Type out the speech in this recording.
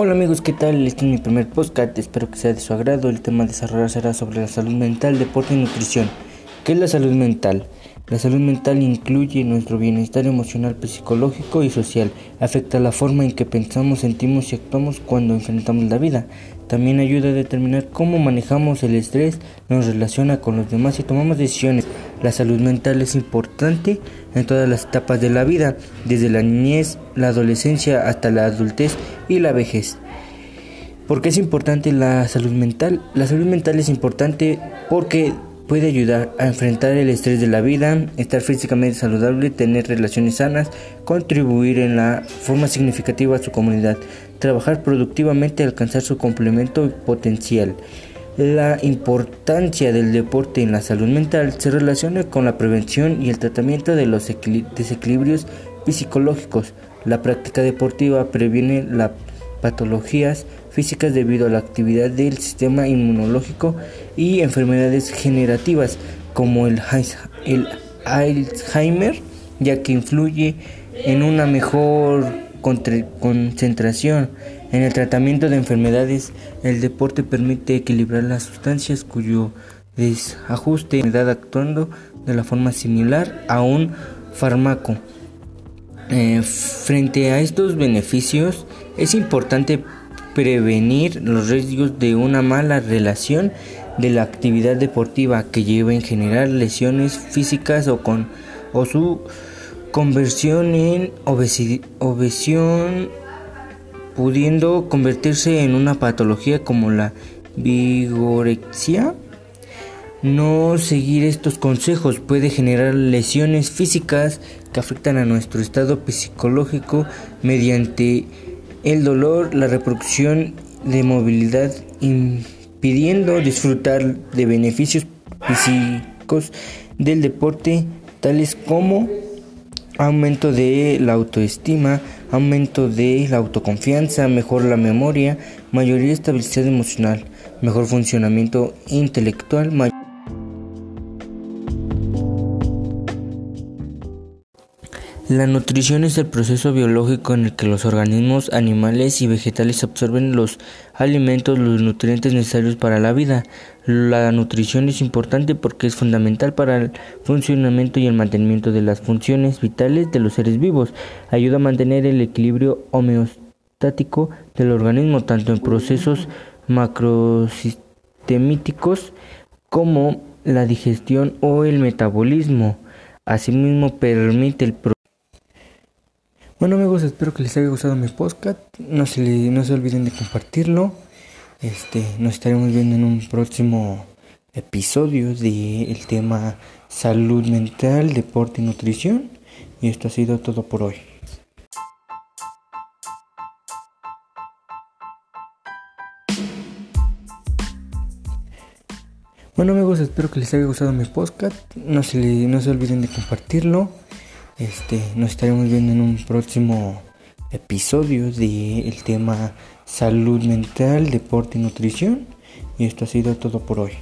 Hola amigos, ¿qué tal? Este es mi primer podcast, espero que sea de su agrado. El tema a desarrollar será sobre la salud mental, deporte y nutrición. ¿Qué es la salud mental? La salud mental incluye nuestro bienestar emocional, psicológico y social. Afecta la forma en que pensamos, sentimos y actuamos cuando enfrentamos la vida. También ayuda a determinar cómo manejamos el estrés, nos relaciona con los demás y tomamos decisiones. La salud mental es importante en todas las etapas de la vida, desde la niñez, la adolescencia hasta la adultez y la vejez. ¿Por qué es importante la salud mental? La salud mental es importante porque Puede ayudar a enfrentar el estrés de la vida, estar físicamente saludable, tener relaciones sanas, contribuir en la forma significativa a su comunidad, trabajar productivamente, alcanzar su complemento potencial. La importancia del deporte en la salud mental se relaciona con la prevención y el tratamiento de los desequilibrios psicológicos. La práctica deportiva previene las patologías físicas debido a la actividad del sistema inmunológico y enfermedades generativas como el, Alzheimer, ya que influye en una mejor concentración. En el tratamiento de enfermedades, el deporte permite equilibrar las sustancias cuyo desajuste edad actuando de la forma similar a un fármaco. Eh, frente a estos beneficios, es importante prevenir los riesgos de una mala relación de la actividad deportiva que lleva en generar lesiones físicas o con o su conversión en obesión pudiendo convertirse en una patología como la vigorexia. No seguir estos consejos puede generar lesiones físicas que afectan a nuestro estado psicológico mediante el dolor, la reproducción de movilidad, impidiendo disfrutar de beneficios físicos del deporte, tales como aumento de la autoestima, aumento de la autoconfianza, mejor la memoria, mayor estabilidad emocional, mejor funcionamiento intelectual, La nutrición es el proceso biológico en el que los organismos animales y vegetales absorben los alimentos, los nutrientes necesarios para la vida. La nutrición es importante porque es fundamental para el funcionamiento y el mantenimiento de las funciones vitales de los seres vivos. Ayuda a mantener el equilibrio homeostático del organismo, tanto en procesos macrosistemíticos como la digestión o el metabolismo. Asimismo, permite el bueno amigos, espero que les haya gustado mi podcast. No se, no se olviden de compartirlo. Este, nos estaremos viendo en un próximo episodio del tema salud mental, deporte y nutrición. Y esto ha sido todo por hoy. Bueno amigos, espero que les haya gustado mi podcast. No se, no se olviden de compartirlo. Este, nos estaremos viendo en un próximo episodio del tema salud mental, deporte y nutrición. Y esto ha sido todo por hoy.